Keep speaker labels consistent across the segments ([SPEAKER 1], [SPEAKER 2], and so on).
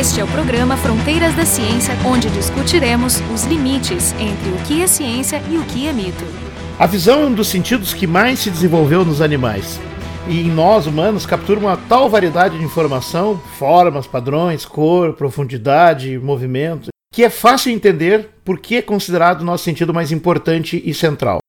[SPEAKER 1] Este é o programa Fronteiras da Ciência, onde discutiremos os limites entre o que é ciência e o que é mito.
[SPEAKER 2] A visão é um dos sentidos que mais se desenvolveu nos animais. E em nós, humanos, captura uma tal variedade de informação, formas, padrões, cor, profundidade, movimento, que é fácil entender por que é considerado nosso sentido mais importante e central.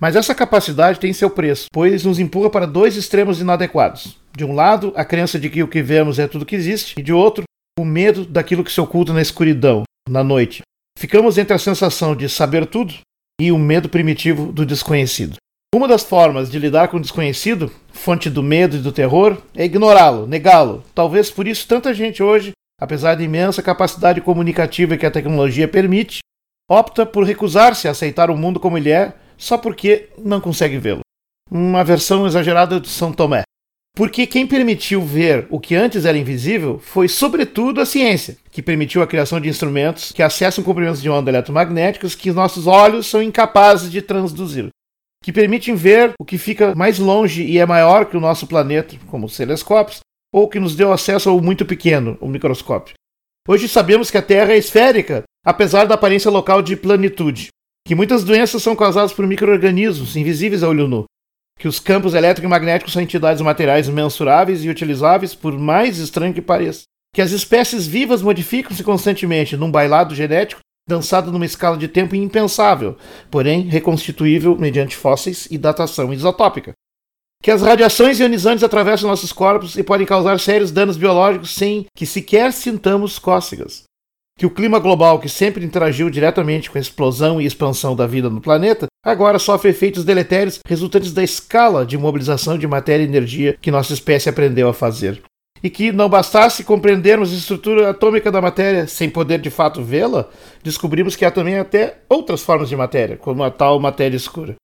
[SPEAKER 2] Mas essa capacidade tem seu preço, pois nos empurra para dois extremos inadequados. De um lado, a crença de que o que vemos é tudo que existe, e de outro, o medo daquilo que se oculta na escuridão, na noite. Ficamos entre a sensação de saber tudo e o medo primitivo do desconhecido. Uma das formas de lidar com o desconhecido, fonte do medo e do terror, é ignorá-lo, negá-lo. Talvez por isso tanta gente hoje, apesar da imensa capacidade comunicativa que a tecnologia permite, opta por recusar-se a aceitar o mundo como ele é, só porque não consegue vê-lo. Uma versão exagerada de São Tomé. Porque quem permitiu ver o que antes era invisível foi, sobretudo, a ciência, que permitiu a criação de instrumentos que acessam comprimentos de onda eletromagnéticos que nossos olhos são incapazes de transduzir, que permitem ver o que fica mais longe e é maior que o nosso planeta, como os telescópios, ou que nos deu acesso ao muito pequeno, o microscópio. Hoje sabemos que a Terra é esférica, apesar da aparência local de planitude, que muitas doenças são causadas por micro-organismos invisíveis a olho nu, que os campos elétrico e magnéticos são entidades materiais mensuráveis e utilizáveis, por mais estranho que pareça. Que as espécies vivas modificam-se constantemente num bailado genético dançado numa escala de tempo impensável, porém reconstituível mediante fósseis e datação isotópica. Que as radiações ionizantes atravessam nossos corpos e podem causar sérios danos biológicos sem que sequer sintamos cócegas que o clima global, que sempre interagiu diretamente com a explosão e expansão da vida no planeta, agora sofre efeitos deletérios resultantes da escala de mobilização de matéria e energia que nossa espécie aprendeu a fazer. E que não bastasse compreendermos a estrutura atômica da matéria sem poder de fato vê-la, descobrimos que há também até outras formas de matéria, como a tal matéria escura.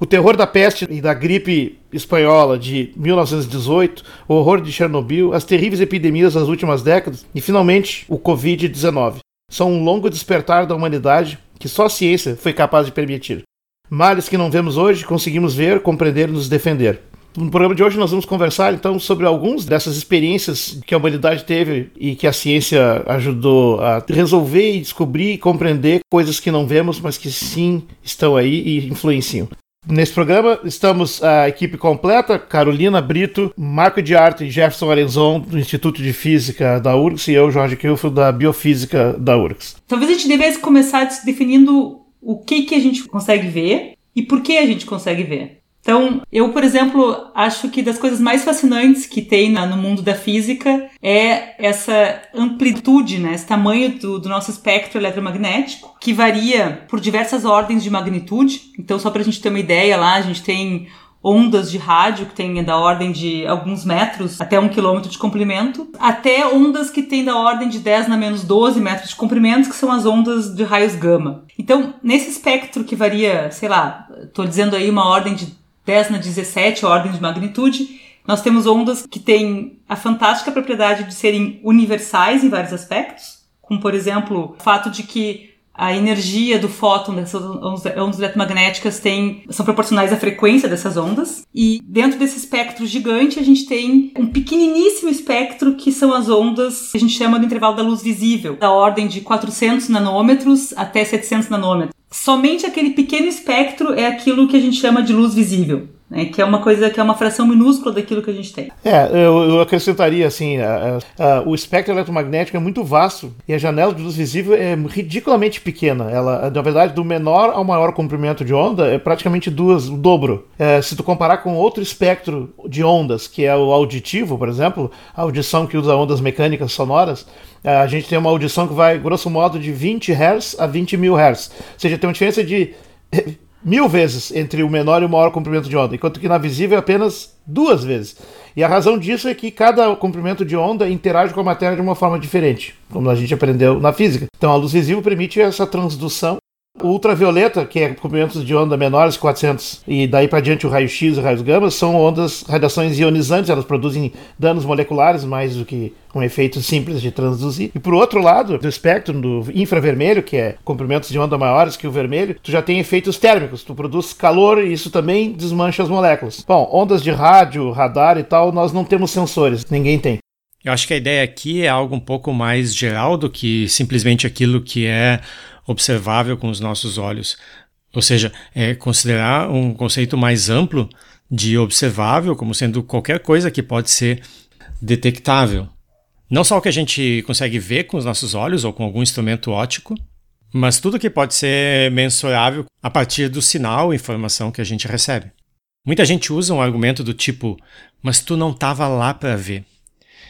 [SPEAKER 2] O terror da peste e da gripe espanhola de 1918, o horror de Chernobyl, as terríveis epidemias das últimas décadas e, finalmente, o Covid-19 são um longo despertar da humanidade que só a ciência foi capaz de permitir. Males que não vemos hoje, conseguimos ver, compreender e nos defender. No programa de hoje nós vamos conversar então sobre algumas dessas experiências que a humanidade teve e que a ciência ajudou a resolver e descobrir e compreender coisas que não vemos, mas que sim estão aí e influenciam. Nesse programa estamos a equipe completa: Carolina Brito, Marco de Arte e Jefferson Arenzon, do Instituto de Física da URGS, e eu, Jorge Kilfo, da Biofísica da URGS.
[SPEAKER 3] Talvez a gente devesse começar definindo o que, que a gente consegue ver e por que a gente consegue ver. Então, eu, por exemplo, acho que das coisas mais fascinantes que tem no mundo da física é essa amplitude, né, esse tamanho do, do nosso espectro eletromagnético, que varia por diversas ordens de magnitude. Então, só para a gente ter uma ideia lá, a gente tem ondas de rádio que tem da ordem de alguns metros até um quilômetro de comprimento, até ondas que têm da ordem de 10 na menos 12 metros de comprimento, que são as ondas de raios gama. Então, nesse espectro que varia, sei lá, estou dizendo aí uma ordem de 10 na 17 ordem de magnitude, nós temos ondas que têm a fantástica propriedade de serem universais em vários aspectos, como por exemplo o fato de que a energia do fóton dessas ondas eletromagnéticas tem, são proporcionais à frequência dessas ondas. E dentro desse espectro gigante, a gente tem um pequeniníssimo espectro que são as ondas que a gente chama do intervalo da luz visível, da ordem de 400 nanômetros até 700 nanômetros somente aquele pequeno espectro é aquilo que a gente chama de luz visível. Né, que é uma coisa que é uma fração minúscula daquilo que a gente tem.
[SPEAKER 2] É, eu, eu acrescentaria assim: a, a, o espectro eletromagnético é muito vasto e a janela de luz visível é ridiculamente pequena. Ela, na verdade, do menor ao maior comprimento de onda é praticamente duas, o dobro. É, se tu comparar com outro espectro de ondas, que é o auditivo, por exemplo, a audição que usa ondas mecânicas sonoras, é, a gente tem uma audição que vai, grosso modo, de 20 Hz a 20 mil Hz. Ou seja, tem uma diferença de mil vezes entre o menor e o maior comprimento de onda, enquanto que na visível é apenas duas vezes. E a razão disso é que cada comprimento de onda interage com a matéria de uma forma diferente, como a gente aprendeu na física. Então a luz visível permite essa transdução ultravioleta, que é comprimentos de onda menores que 400, e daí para diante o raio-x e raios gama, são ondas, radiações ionizantes, elas produzem danos moleculares mais do que um efeito simples de transduzir. E por outro lado, do espectro do infravermelho, que é comprimentos de onda maiores que o vermelho, tu já tem efeitos térmicos, tu produz calor e isso também desmancha as moléculas. Bom, ondas de rádio, radar e tal, nós não temos sensores, ninguém tem.
[SPEAKER 4] Eu acho que a ideia aqui é algo um pouco mais geral do que simplesmente aquilo que é observável com os nossos olhos. Ou seja, é considerar um conceito mais amplo de observável como sendo qualquer coisa que pode ser detectável. Não só o que a gente consegue ver com os nossos olhos ou com algum instrumento óptico, mas tudo que pode ser mensurável a partir do sinal informação que a gente recebe. Muita gente usa um argumento do tipo, mas tu não estava lá para ver.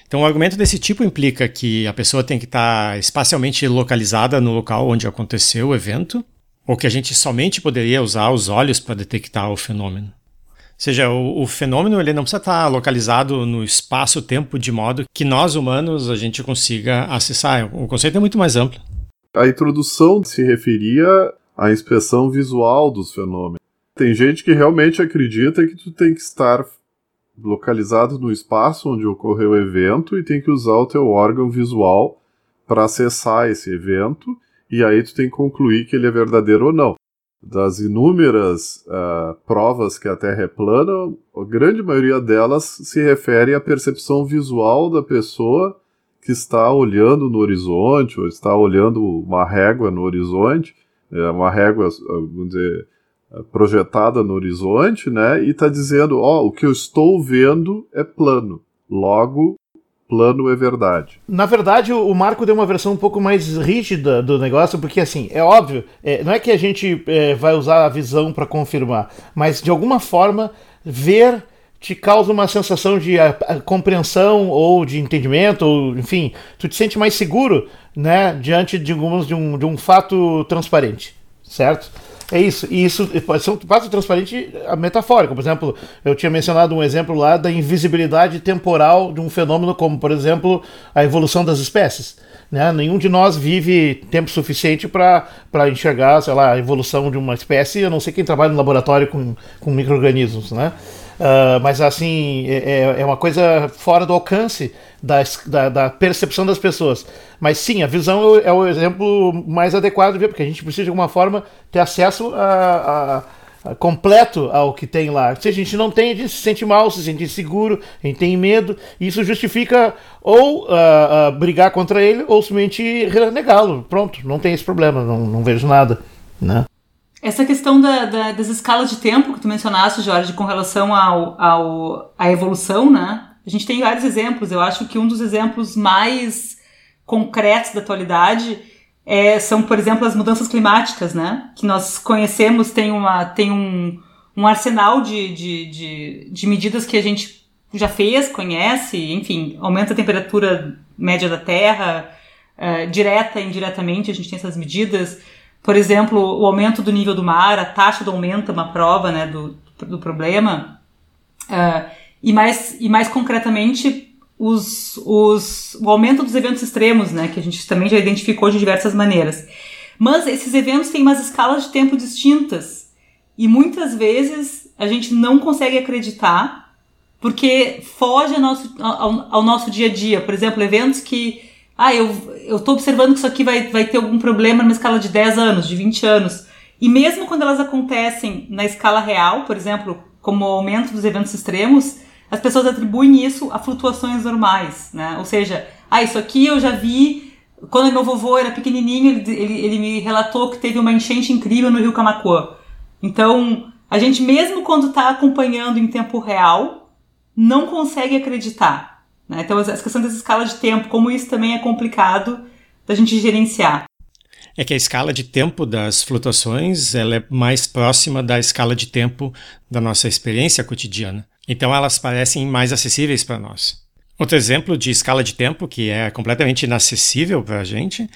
[SPEAKER 4] Então, um argumento desse tipo implica que a pessoa tem que estar tá espacialmente localizada no local onde aconteceu o evento, ou que a gente somente poderia usar os olhos para detectar o fenômeno. Ou seja, o, o, fenômeno ele não precisa estar localizado no espaço-tempo de modo que nós humanos a gente consiga acessar. O conceito é muito mais amplo.
[SPEAKER 5] A introdução se referia à inspeção visual dos fenômenos. Tem gente que realmente acredita que tu tem que estar localizado no espaço onde ocorreu o evento e tem que usar o teu órgão visual para acessar esse evento e aí tu tem que concluir que ele é verdadeiro ou não. Das inúmeras uh, provas que a Terra é plana, a grande maioria delas se refere à percepção visual da pessoa que está olhando no horizonte, ou está olhando uma régua no horizonte, é uma régua, vamos dizer, projetada no horizonte, né? E está dizendo, ó, oh, o que eu estou vendo é plano. Logo, plano é verdade.
[SPEAKER 2] Na verdade, o Marco deu uma versão um pouco mais rígida do negócio, porque assim, é óbvio, é, não é que a gente é, vai usar a visão para confirmar, mas de alguma forma ver te causa uma sensação de a, a compreensão ou de entendimento, ou enfim, tu te sente mais seguro, né, diante de, digamos, de um, de um fato transparente, certo? É isso, e isso pode ser um fato transparente metafórico. Por exemplo, eu tinha mencionado um exemplo lá da invisibilidade temporal de um fenômeno como, por exemplo, a evolução das espécies. Né? Nenhum de nós vive tempo suficiente para enxergar, sei lá, a evolução de uma espécie, a não ser quem trabalha no laboratório com, com micro-organismos, né? Uh, mas assim, é, é, é uma coisa fora do alcance da, da, da, percepção das pessoas. Mas sim, a visão é o exemplo mais adequado porque a gente precisa de alguma forma ter acesso a, a, a completo ao que tem lá. Se a gente não tem, a gente se sente mal, se sente inseguro, a gente tem medo, e isso justifica ou uh, uh, brigar contra ele ou simplesmente renegá-lo. Pronto, não tem esse problema, não, não vejo nada. Né?
[SPEAKER 3] Essa questão da, da, das escalas de tempo que tu mencionaste, Jorge, com relação ao, ao, à evolução, né? A gente tem vários exemplos. Eu acho que um dos exemplos mais concretos da atualidade é, são, por exemplo, as mudanças climáticas, né? Que nós conhecemos, tem, uma, tem um, um arsenal de, de, de, de medidas que a gente já fez, conhece, enfim, aumenta a temperatura média da Terra, uh, direta e indiretamente a gente tem essas medidas. Por exemplo, o aumento do nível do mar, a taxa do aumento é uma prova né, do, do problema. Uh, e, mais, e mais concretamente, os, os, o aumento dos eventos extremos, né, que a gente também já identificou de diversas maneiras. Mas esses eventos têm umas escalas de tempo distintas. E muitas vezes a gente não consegue acreditar porque foge ao nosso, ao, ao nosso dia a dia. Por exemplo, eventos que ah, eu, eu tô observando que isso aqui vai, vai ter algum problema numa escala de 10 anos, de 20 anos. E mesmo quando elas acontecem na escala real, por exemplo, como o aumento dos eventos extremos, as pessoas atribuem isso a flutuações normais, né? Ou seja, ah, isso aqui eu já vi quando meu vovô era pequenininho, ele, ele, ele me relatou que teve uma enchente incrível no rio Camacuã. Então, a gente mesmo quando está acompanhando em tempo real, não consegue acreditar. Né? Então, as questões dessa escala de tempo, como isso também é complicado da gente gerenciar.
[SPEAKER 4] É que a escala de tempo das flutuações ela é mais próxima da escala de tempo da nossa experiência cotidiana. Então, elas parecem mais acessíveis para nós. Outro exemplo de escala de tempo que é completamente inacessível para a gente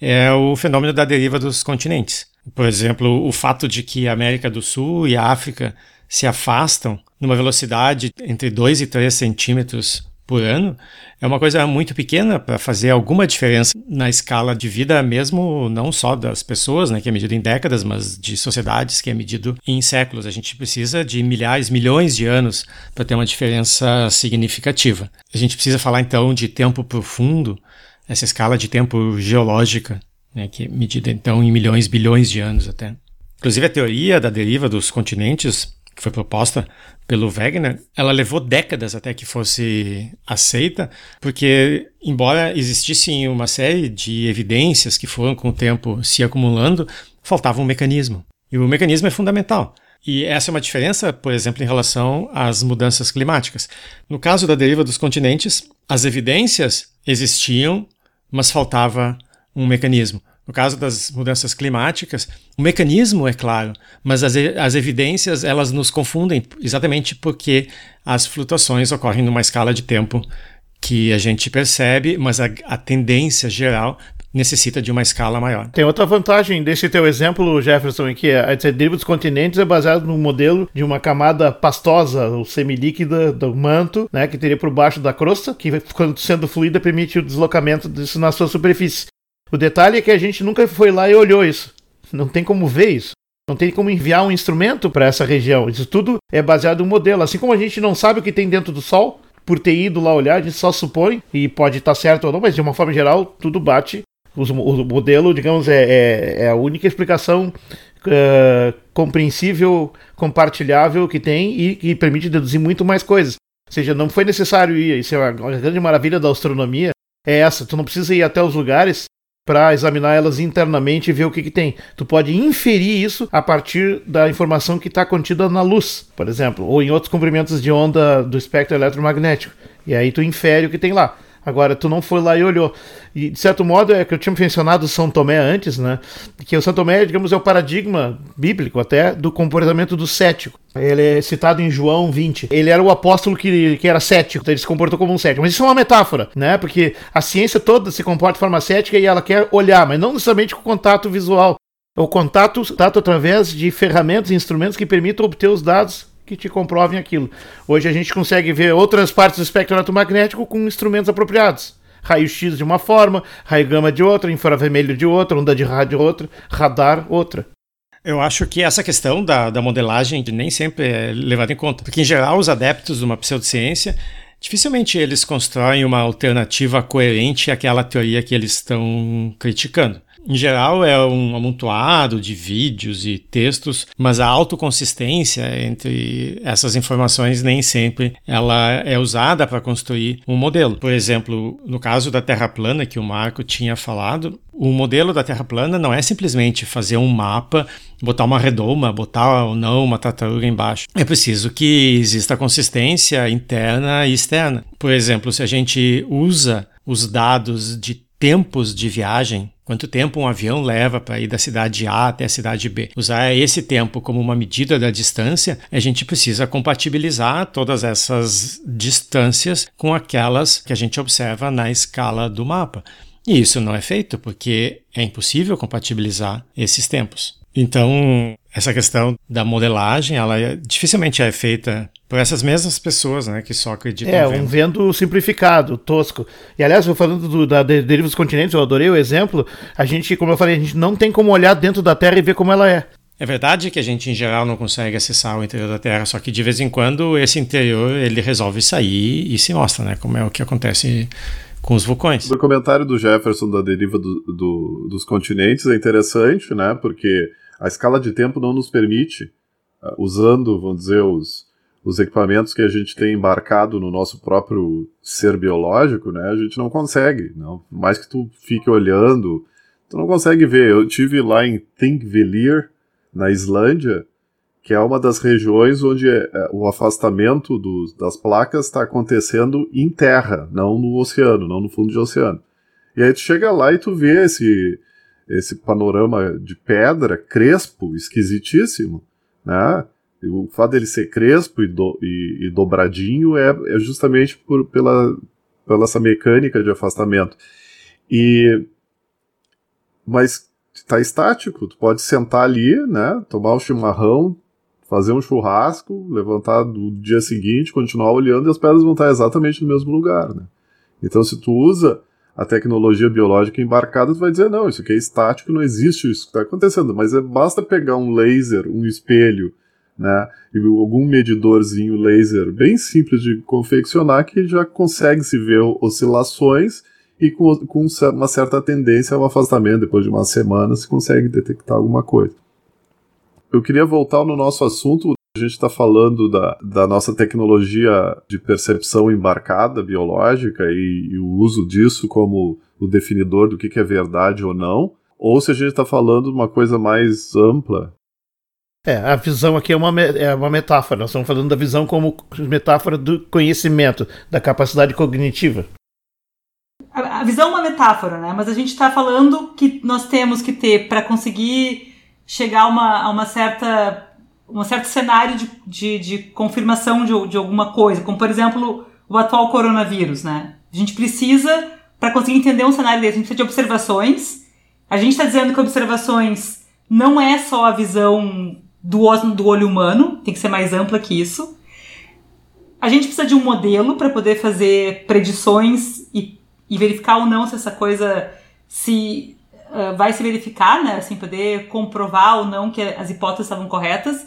[SPEAKER 4] é o fenômeno da deriva dos continentes. Por exemplo, o fato de que a América do Sul e a África se afastam numa velocidade entre 2 e 3 centímetros por ano é uma coisa muito pequena para fazer alguma diferença na escala de vida, mesmo não só das pessoas, né, que é medido em décadas, mas de sociedades, que é medido em séculos. A gente precisa de milhares, milhões de anos para ter uma diferença significativa. A gente precisa falar então de tempo profundo, essa escala de tempo geológica, né, que é medida então em milhões, bilhões de anos até. Inclusive a teoria da deriva dos continentes que foi proposta pelo Wegener, ela levou décadas até que fosse aceita, porque, embora existissem uma série de evidências que foram com o tempo se acumulando, faltava um mecanismo. E o mecanismo é fundamental. E essa é uma diferença, por exemplo, em relação às mudanças climáticas. No caso da deriva dos continentes, as evidências existiam, mas faltava um mecanismo. No caso das mudanças climáticas, o mecanismo é claro, mas as, as evidências elas nos confundem exatamente porque as flutuações ocorrem numa escala de tempo que a gente percebe, mas a, a tendência geral necessita de uma escala maior.
[SPEAKER 2] Tem outra vantagem desse teu exemplo, Jefferson, em que a deriva dos continentes é baseado no modelo de uma camada pastosa ou semilíquida do manto, né, que teria por baixo da crosta, que quando sendo fluida permite o deslocamento disso na sua superfície. O detalhe é que a gente nunca foi lá e olhou isso. Não tem como ver isso. Não tem como enviar um instrumento para essa região. Isso tudo é baseado um modelo. Assim como a gente não sabe o que tem dentro do Sol, por ter ido lá olhar, a gente só supõe, e pode estar certo ou não, mas de uma forma geral, tudo bate o modelo, digamos, é, é, é a única explicação compreensível, compartilhável que tem e que permite deduzir muito mais coisas. Ou seja, não foi necessário ir. Isso é a grande maravilha da astronomia. É essa. Tu não precisa ir até os lugares para examinar elas internamente e ver o que, que tem. Tu pode inferir isso a partir da informação que está contida na luz, por exemplo, ou em outros comprimentos de onda do espectro eletromagnético. E aí tu infere o que tem lá. Agora, tu não foi lá e olhou. E, de certo modo, é que eu tinha mencionado São Tomé antes, né? Que o São Tomé, digamos, é o paradigma bíblico até do comportamento do cético. Ele é citado em João 20. Ele era o apóstolo que, que era cético, então ele se comportou como um cético. Mas isso é uma metáfora, né? Porque a ciência toda se comporta de forma cética e ela quer olhar, mas não necessariamente com contato visual. O contato, contato através de ferramentas e instrumentos que permitam obter os dados que te comprovem aquilo. Hoje a gente consegue ver outras partes do espectro eletromagnético com instrumentos apropriados. Raio-X de uma forma, raio-gama de outra, infravermelho de outra, onda de rádio de outra, radar outra.
[SPEAKER 4] Eu acho que essa questão da, da modelagem nem sempre é levada em conta, porque em geral os adeptos de uma pseudociência dificilmente eles constroem uma alternativa coerente àquela teoria que eles estão criticando. Em geral, é um amontoado de vídeos e textos, mas a autoconsistência entre essas informações nem sempre ela é usada para construir um modelo. Por exemplo, no caso da Terra plana que o Marco tinha falado, o modelo da Terra plana não é simplesmente fazer um mapa, botar uma redoma, botar ou não uma tartaruga embaixo. É preciso que exista consistência interna e externa. Por exemplo, se a gente usa os dados de tempos de viagem, quanto tempo um avião leva para ir da cidade A até a cidade B. Usar esse tempo como uma medida da distância, a gente precisa compatibilizar todas essas distâncias com aquelas que a gente observa na escala do mapa. E isso não é feito porque é impossível compatibilizar esses tempos. Então, essa questão da modelagem, ela é, dificilmente é feita por essas mesmas pessoas, né, que só acreditam
[SPEAKER 2] É, um vendo simplificado, tosco. E aliás, eu falando do, da deriva dos continentes, eu adorei o exemplo. A gente, como eu falei, a gente não tem como olhar dentro da Terra e ver como ela é.
[SPEAKER 4] É verdade que a gente, em geral, não consegue acessar o interior da Terra, só que de vez em quando esse interior ele resolve sair e se mostra, né? Como é o que acontece com os vulcões.
[SPEAKER 5] O comentário do Jefferson da deriva do, do, dos continentes é interessante, né? Porque a escala de tempo não nos permite, uh, usando, vamos dizer, os, os equipamentos que a gente tem embarcado no nosso próprio ser biológico, né, a gente não consegue. Não. Mais que tu fique olhando, tu não consegue ver. Eu tive lá em Thingvellir, na Islândia, que é uma das regiões onde é, é, o afastamento do, das placas está acontecendo em terra, não no oceano, não no fundo de oceano. E aí tu chega lá e tu vê esse, esse panorama de pedra crespo, esquisitíssimo, né? o fato dele ser crespo e, do, e, e dobradinho é, é justamente por, pela, pela essa mecânica de afastamento. E mas está estático, tu pode sentar ali, né, tomar um chimarrão, fazer um churrasco, levantar do dia seguinte, continuar olhando e as pedras vão estar exatamente no mesmo lugar, né? Então se tu usa a tecnologia biológica embarcada, tu vai dizer, não, isso aqui é estático, não existe isso que está acontecendo, mas é, basta pegar um laser, um espelho, né? E algum medidorzinho laser bem simples de confeccionar que já consegue se ver oscilações e com, com uma certa tendência ao afastamento, depois de uma semana se consegue detectar alguma coisa. Eu queria voltar no nosso assunto A gente está falando da, da nossa tecnologia de percepção embarcada biológica e, e, o uso disso como o definidor do que, que é verdade ou não, ou se a gente está falando de uma coisa mais ampla.
[SPEAKER 2] É, a visão aqui é uma, é uma metáfora. Nós estamos falando da visão como metáfora do conhecimento, da capacidade cognitiva.
[SPEAKER 3] A, a visão é uma metáfora, né? Mas a gente está falando que nós temos que ter para conseguir chegar a uma, a uma certa um certo cenário de, de, de confirmação de, de alguma coisa, como por exemplo o atual coronavírus, né? A gente precisa, para conseguir entender um cenário desse, a gente precisa de observações. A gente está dizendo que observações não é só a visão do, do olho humano, tem que ser mais ampla que isso. A gente precisa de um modelo para poder fazer predições e, e, verificar ou não se essa coisa se uh, vai se verificar, né? Assim, poder comprovar ou não que as hipóteses estavam corretas.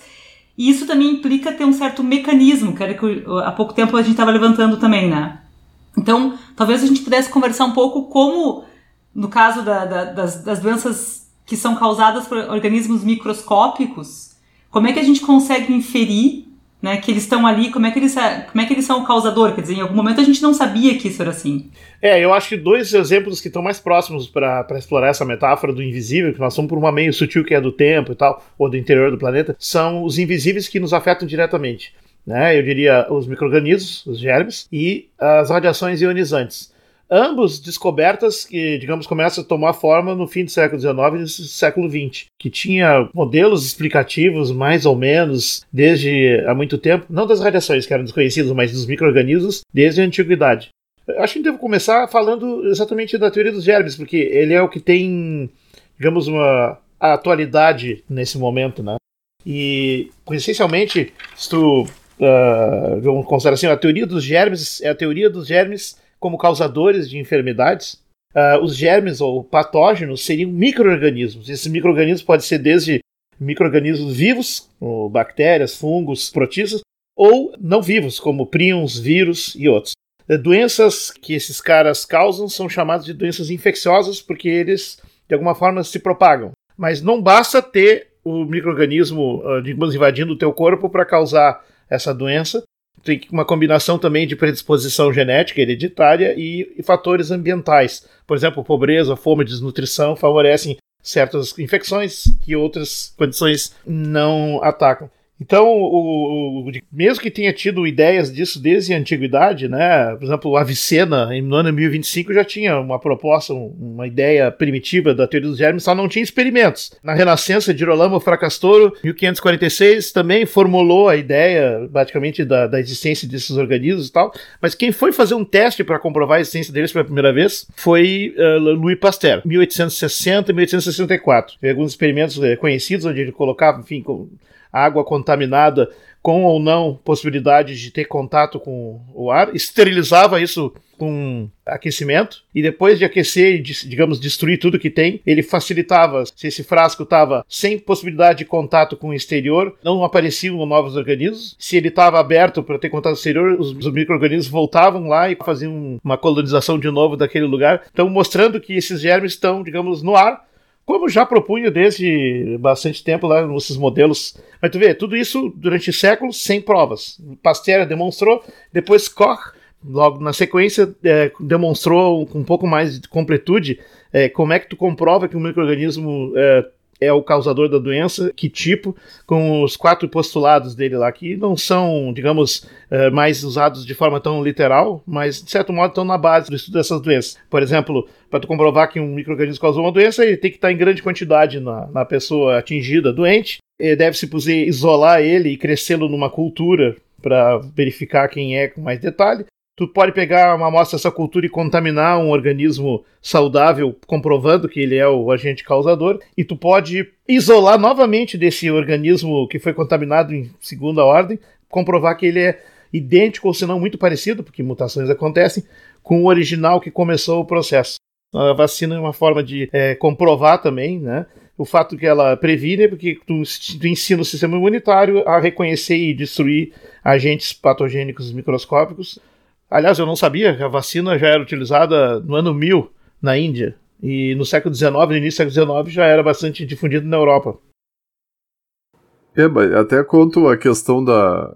[SPEAKER 3] E isso também implica ter um certo mecanismo, que era que há pouco tempo a gente estava levantando também, né? Então, talvez a gente pudesse conversar um pouco como, no caso da, da, das, das doenças que são causadas por organismos microscópicos, como é que a gente consegue inferir né, que eles estão ali, como é que eles, como é que eles são o causador? Quer dizer, em algum momento a gente não sabia que isso era assim.
[SPEAKER 2] É, eu acho que dois exemplos que estão mais próximos para explorar essa metáfora do invisível, que nós somos por uma meio sutil que é do tempo e tal, ou do interior do planeta, são os invisíveis que nos afetam diretamente. Né? Eu diria os micro-organismos, os germes, e as radiações ionizantes ambos descobertas que, digamos, começam a tomar forma no fim do século XIX e no século XX, que tinha modelos explicativos mais ou menos desde há muito tempo, não das radiações que eram desconhecidas, mas dos micro-organismos desde a antiguidade. Acho que devo começar falando exatamente da teoria dos germes, porque ele é o que tem, digamos, uma atualidade nesse momento, né? E, essencialmente, se tu uh, vamos considerar assim, a teoria dos germes é a teoria dos germes como causadores de enfermidades, uh, os germes ou patógenos seriam micro-organismos. Esses micro-organismos podem ser desde micro-organismos vivos, como bactérias, fungos, protistas, ou não vivos, como prions, vírus e outros. Uh, doenças que esses caras causam são chamadas de doenças infecciosas porque eles, de alguma forma, se propagam. Mas não basta ter o microorganismo, uh, digamos, invadindo o teu corpo para causar essa doença tem uma combinação também de predisposição genética hereditária e, e, fatores ambientais. Por exemplo, pobreza, fome, desnutrição favorecem certas infecções que outras condições não atacam. Então, o, o, mesmo que tenha tido ideias disso desde a antiguidade, né? Por exemplo, Avicena, no ano 1025, já tinha uma proposta, uma ideia primitiva da teoria dos germes, só não tinha experimentos. Na Renascença, Girolamo Fracastoro, 1546, também formulou a ideia, praticamente, da, da existência desses organismos e tal, mas quem foi fazer um teste para comprovar a existência deles pela primeira vez foi uh, Louis Pasteur, 1860 e 1864. Tem alguns experimentos uh, conhecidos onde ele colocava, enfim, com água contaminada com ou não possibilidade de ter contato com o ar, esterilizava isso com aquecimento e depois de aquecer e, digamos, destruir tudo que tem, ele facilitava. Se esse frasco estava sem possibilidade de contato com o exterior, não apareciam novos organismos. Se ele estava aberto para ter contato exterior, os, os micro-organismos voltavam lá e faziam uma colonização de novo daquele lugar. Então, mostrando que esses germes estão, digamos, no ar como já propunha desde bastante tempo lá nesses modelos. Mas tu vê, tudo isso durante séculos sem provas. Pasteur demonstrou, depois Koch, logo na sequência, é, demonstrou com um pouco mais de completude é, como é que tu comprova que um microorganismo é, é o causador da doença, que tipo, com os quatro postulados dele lá, que não são, digamos, uh, mais usados de forma tão literal, mas de certo modo estão na base do estudo dessas doenças. Por exemplo, para tu comprovar que um microorganismo causou uma doença, ele tem que estar em grande quantidade na, na pessoa atingida, doente, deve-se isolar ele e crescê-lo numa cultura para verificar quem é com mais detalhe. Tu pode pegar uma amostra dessa cultura e contaminar um organismo saudável, comprovando que ele é o agente causador, e tu pode isolar novamente desse organismo que foi contaminado em segunda ordem, comprovar que ele é idêntico ou se não muito parecido, porque mutações acontecem, com o original que começou o processo. A vacina é uma forma de é, comprovar também, né? O fato que ela previne, porque tu, tu ensina o sistema imunitário a reconhecer e destruir agentes patogênicos microscópicos Aliás, eu não sabia que a vacina já era utilizada no ano 1000 na Índia. E no século XIX, no início do século XIX, já era bastante difundida na Europa.
[SPEAKER 5] É, até quanto a questão da,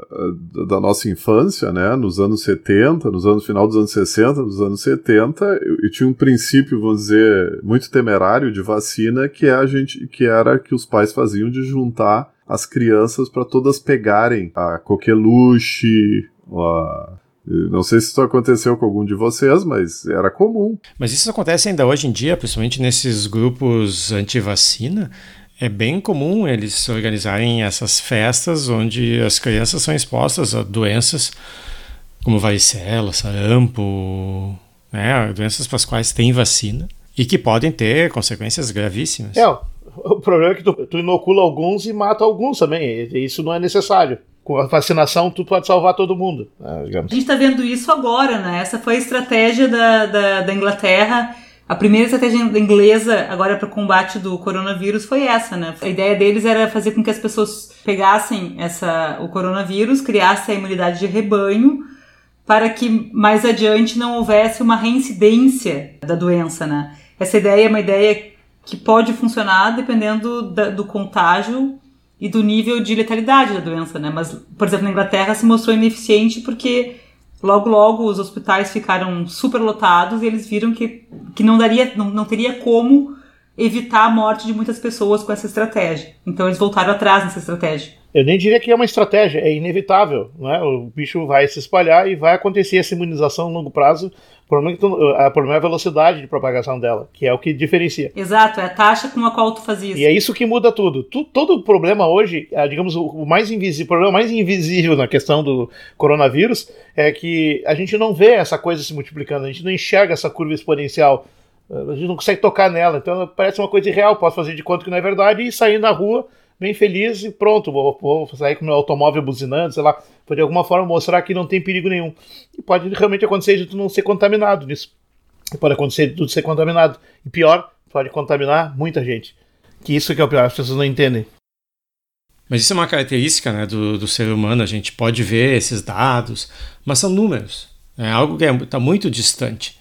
[SPEAKER 5] da nossa infância, né, nos anos 70, nos anos final dos anos 60, nos anos 70, eu, eu, tinha um princípio, vamos dizer, muito temerário de vacina, que, é a gente, que era que os pais faziam de juntar as crianças para todas pegarem a coqueluche, a não sei se isso aconteceu com algum de vocês, mas era comum.
[SPEAKER 4] Mas isso acontece ainda hoje em dia, principalmente nesses grupos anti-vacina. É bem comum eles organizarem essas festas onde as crianças são expostas a doenças como varicela, sarampo, né, doenças para as quais tem vacina e que podem ter consequências gravíssimas.
[SPEAKER 2] É, o problema é que tu, tu inocula alguns e mata alguns também. Isso não é necessário com a vacinação tu pode salvar todo mundo. Né,
[SPEAKER 3] a gente está vendo isso agora, né? Essa foi a estratégia da, da, da Inglaterra a primeira estratégia inglesa agora para o combate do coronavírus foi essa, né? A ideia deles era fazer com que as pessoas pegassem essa, o coronavírus, criassem a imunidade de rebanho, para que mais adiante não houvesse uma reincidência da doença, né? Essa ideia é uma ideia que pode funcionar dependendo da, do contágio e do nível de letalidade da doença, né? Mas, por exemplo, na Inglaterra se mostrou ineficiente porque Logo, logo os hospitais ficaram super lotados e eles viram que, que não, daria, não, não teria como evitar a morte de muitas pessoas com essa estratégia. Então eles voltaram atrás nessa estratégia.
[SPEAKER 2] Eu nem diria que é uma estratégia, é inevitável. Né? O bicho vai se espalhar e vai acontecer essa imunização a longo prazo. O problema, é, o problema é a velocidade de propagação dela, que é o que diferencia.
[SPEAKER 3] Exato, é a taxa com a qual tu faz isso.
[SPEAKER 2] E é isso que muda tudo. Tu, todo o problema hoje, é, digamos, o mais invisível, problema mais invisível na questão do coronavírus é que a gente não vê essa coisa se multiplicando, a gente não enxerga essa curva exponencial a gente não consegue tocar nela, então parece uma coisa irreal. Posso fazer de conta que não é verdade e sair na rua bem feliz e pronto, vou, vou sair com meu automóvel buzinando, sei lá, para de alguma forma mostrar que não tem perigo nenhum. E pode realmente acontecer de tu não ser contaminado nisso. Pode acontecer de tu ser contaminado. E pior, pode contaminar muita gente. Que isso que é o pior, as pessoas não entendem.
[SPEAKER 4] Mas isso é uma característica né, do, do ser humano, a gente pode ver esses dados, mas são números. É algo que está é, muito distante.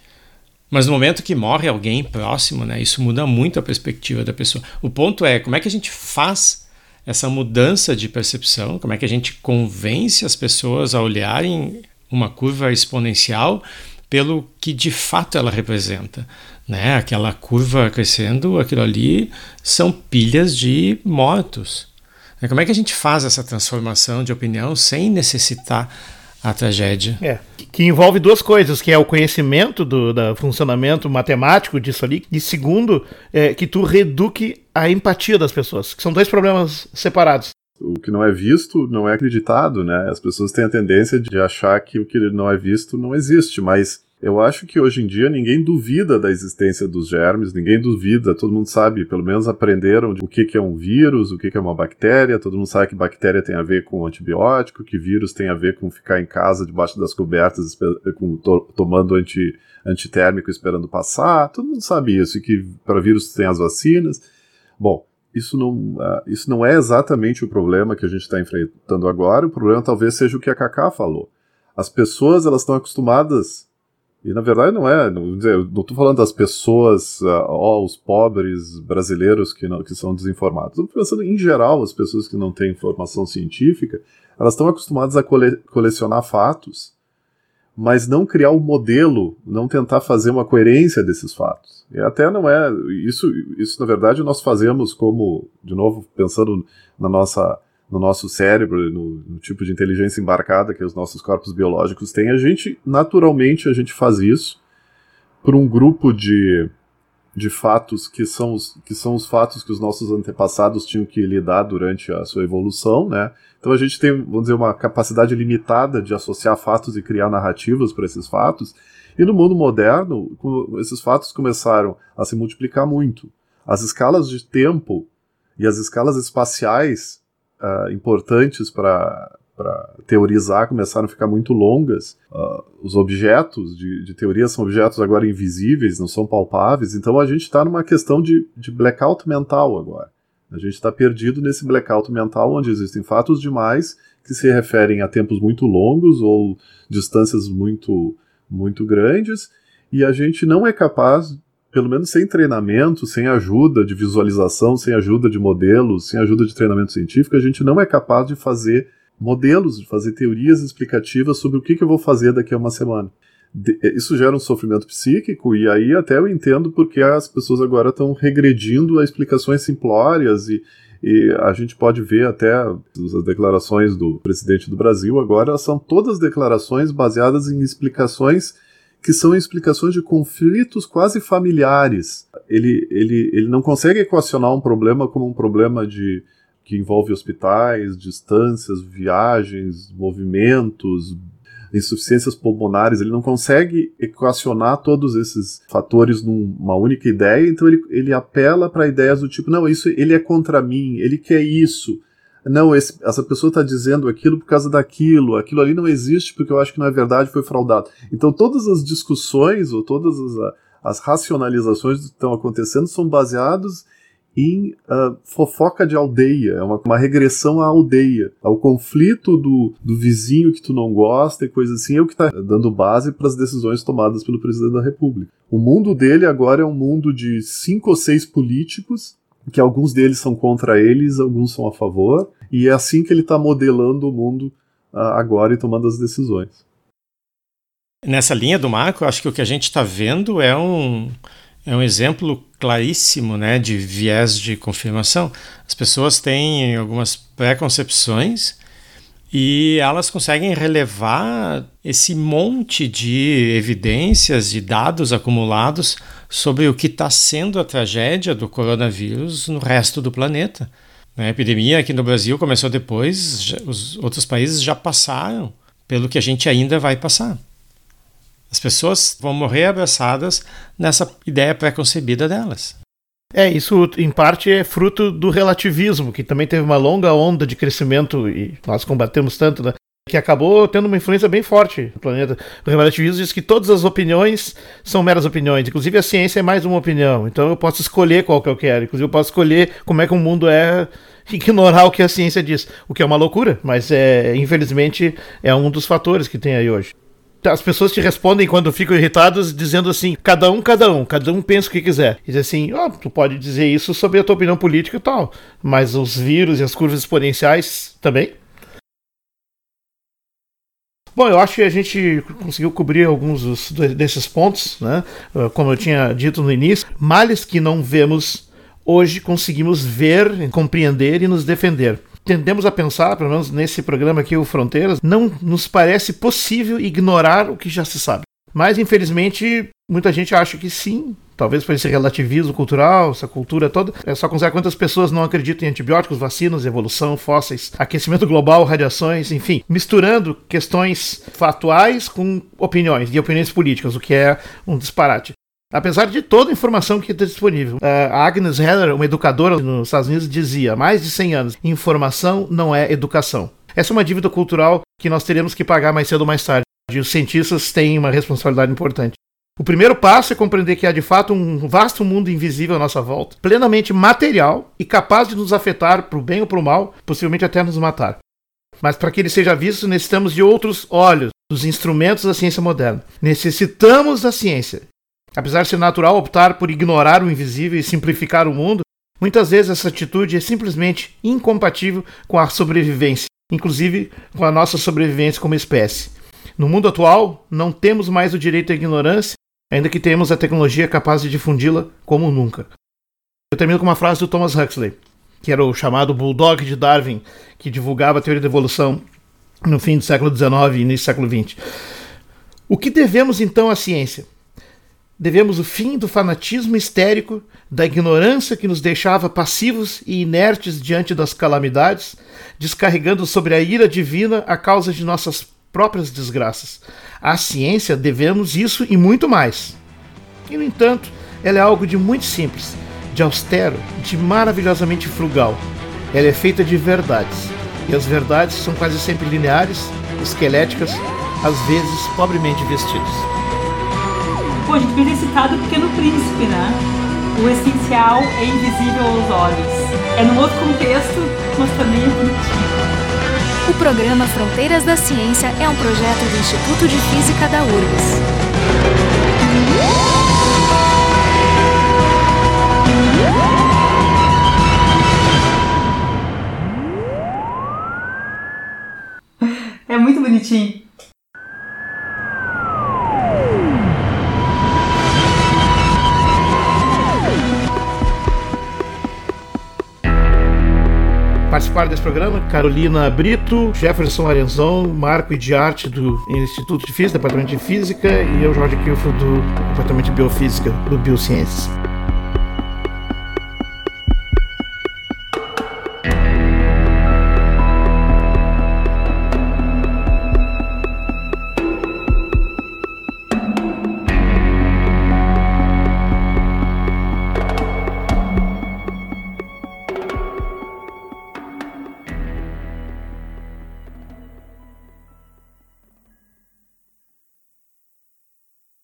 [SPEAKER 4] Mas no momento que morre alguém próximo, né, isso muda muito a perspectiva da pessoa. O ponto é como é que a gente faz essa mudança de percepção, como é que a gente convence as pessoas a olharem uma curva exponencial pelo que de fato ela representa. Né? Aquela curva crescendo, aquilo ali são pilhas de mortos. Como é que a gente faz essa transformação de opinião sem necessitar a tragédia.
[SPEAKER 2] É, que envolve duas coisas, que é o conhecimento do da funcionamento matemático disso ali, e segundo, é, que tu reduque a empatia das pessoas, que são dois problemas separados.
[SPEAKER 5] O que não é visto não é acreditado, né? As pessoas têm a tendência de achar que o que não é visto não existe, mas eu acho que hoje em dia ninguém duvida da existência dos germes, ninguém duvida, todo mundo sabe, pelo menos aprenderam o que, é um vírus, o que, é uma bactéria, todo mundo sabe que bactéria tem a ver com antibiótico, que vírus tem a ver com ficar em casa debaixo das cobertas com, to, tomando anti, antitérmico esperando passar, todo mundo sabe isso, e que para vírus tem as vacinas. Bom, isso não, uh, isso não é exatamente o problema que a gente está enfrentando agora, o problema talvez seja o que a Kaká falou. As pessoas elas estão acostumadas e na verdade não é, não, estou falando das pessoas, uh, ó, os pobres brasileiros que, não, que são desinformados. Estou pensando em geral, as pessoas que não têm informação científica, elas estão acostumadas a cole, colecionar fatos, mas não criar um modelo, não tentar fazer uma coerência desses fatos. E até não é, isso, isso na verdade nós fazemos como, de novo, pensando na nossa no nosso cérebro, no, no, tipo de inteligência embarcada que os nossos corpos biológicos têm, a gente, naturalmente, a gente faz isso por um grupo de, de fatos que são, os, que são os fatos que os nossos antepassados tinham que lidar durante a sua evolução, né? Então a gente tem, vamos dizer, uma capacidade limitada de associar fatos e criar narrativas para esses fatos. E no mundo moderno, esses fatos começaram a se multiplicar muito. As escalas de tempo e as escalas espaciais uh, importantes para teorizar começaram a ficar muito longas. Uh, os objetos de, de, teoria são objetos agora invisíveis, não são palpáveis, então a gente está numa questão de, de blackout mental agora. A gente está perdido nesse blackout mental onde existem fatos demais que se referem a tempos muito longos ou distâncias muito, muito grandes e a gente não é capaz pelo menos sem treinamento, sem ajuda de visualização, sem ajuda de modelos, sem ajuda de treinamento científico, a gente não é capaz de fazer modelos, de fazer teorias explicativas sobre o que, que eu vou fazer daqui a uma semana. Eh, isso gera um sofrimento psíquico, e aí até eu entendo porque as pessoas agora estão regredindo a explicações simplórias e, e a gente pode ver até as declarações do presidente do Brasil agora são todas declarações baseadas em explicações que são explicações de conflitos quase familiares. Ele, ele, ele não consegue equacionar um problema como um problema de que envolve hospitais, distâncias, viagens, movimentos, insuficiências pulmonares, ele não consegue equacionar todos esses fatores numa única ideia, então ele, ele apela para ideias do tipo, não, isso ele é contra mim, ele quer isso, não, esse, essa pessoa está dizendo aquilo por causa daquilo, aquilo ali não existe porque eu acho que não é verdade, foi fraudado. Então todas as discussões ou todas as, as racionalizações que estão acontecendo são baseadas em uh, fofoca de aldeia, é uma, uma, regressão à aldeia, ao conflito do, do vizinho que tu não gosta e coisa assim, é o que está dando base para as decisões tomadas pelo presidente da República. O mundo dele agora é um mundo de cinco ou seis políticos, que alguns deles são contra eles, alguns são a favor, e é assim que ele está modelando o mundo uh, agora e tomando as decisões.
[SPEAKER 4] Nessa linha do Marco, acho que o que a gente está vendo é um, é um exemplo claríssimo né, de viés de confirmação. As pessoas têm algumas preconcepções e elas conseguem relevar esse monte de evidências e dados acumulados sobre o que está sendo a tragédia do coronavírus no resto do planeta. A epidemia aqui no Brasil começou depois, já, os outros países já passaram pelo que a gente ainda vai passar. As pessoas vão morrer abraçadas nessa ideia pré-concebida delas.
[SPEAKER 2] É, isso em parte é fruto do relativismo, que também teve uma longa onda de crescimento e nós combatemos tanto, né? Que acabou tendo uma influência bem forte no planeta. O relativismo diz que todas as opiniões são meras opiniões, inclusive a ciência é mais uma opinião. Então eu posso escolher qual que eu quero, inclusive eu posso escolher como é que o mundo é, ignorar o que a ciência diz, o que é uma loucura, mas é infelizmente é um dos fatores que tem aí hoje as pessoas te respondem quando ficam irritadas dizendo assim, cada um, cada um, cada um pensa o que quiser. E diz assim, ó, oh, tu pode dizer isso sobre a tua opinião política e tal, mas os vírus e as curvas exponenciais também. Bom, eu acho que a gente conseguiu cobrir alguns dos, desses pontos, né? Ah, como eu tinha dito no início, males que não vemos hoje conseguimos ver, compreender e nos defender tendemos a pensar, pelo menos nesse programa aqui, o Fronteiras, não nos parece possível ignorar o que já se sabe. Mas, infelizmente, muita gente acha que sim, talvez por esse relativismo cultural, essa cultura toda. É só considerar quantas pessoas não acreditam em antibióticos, vacinas, evolução, fósseis, aquecimento global, radiações, enfim, misturando questões factuais com opiniões e opiniões políticas, o que é um disparate. Apesar de toda a informação que está disponível. A Agnes Heller, uma educadora nos Estados Unidos, dizia há mais de 100 anos: informação não é educação. Essa é uma dívida cultural que nós teremos que pagar mais cedo ou mais tarde. E os cientistas têm uma responsabilidade importante. O primeiro passo é compreender que há de fato um vasto mundo invisível à nossa volta, plenamente material e capaz de nos afetar para o bem ou para o mal, possivelmente até nos matar. Mas para que ele seja visto, necessitamos de outros olhos, dos instrumentos da ciência moderna. Necessitamos da ciência Apesar de ser natural optar por ignorar o invisível e simplificar o mundo, muitas vezes essa atitude é simplesmente incompatível com a sobrevivência, inclusive com a nossa sobrevivência como espécie. No mundo atual, não temos mais o direito à ignorância, ainda que tenhamos a tecnologia capaz de difundi-la como nunca. Eu termino com uma frase do Thomas Huxley, que era o chamado Bulldog de Darwin, que divulgava a teoria da evolução no fim do século XIX e início do século XX. O que devemos então à ciência? Devemos o fim do fanatismo histérico, da ignorância que nos deixava passivos e inertes diante das calamidades, descarregando sobre a ira divina a causa de nossas próprias desgraças. À ciência devemos isso e muito mais. E, no entanto, ela é algo de muito simples, de austero, de maravilhosamente frugal. Ela é feita de verdades, e as verdades são quase sempre lineares, esqueléticas, às vezes pobremente vestidas.
[SPEAKER 3] Pô, a gente citado o Pequeno Príncipe, né? O essencial é invisível aos olhos. É num outro contexto, mas também é bonitinho.
[SPEAKER 1] O programa Fronteiras da Ciência é um projeto do Instituto de Física da URGS.
[SPEAKER 3] É
[SPEAKER 2] muito bonitinho. Programa Carolina Brito, Jefferson Arenzon, Marco de Arte do Instituto de Física, Departamento de Física, e eu, Jorge Kilfo, do Departamento de Biofísica do Biociências.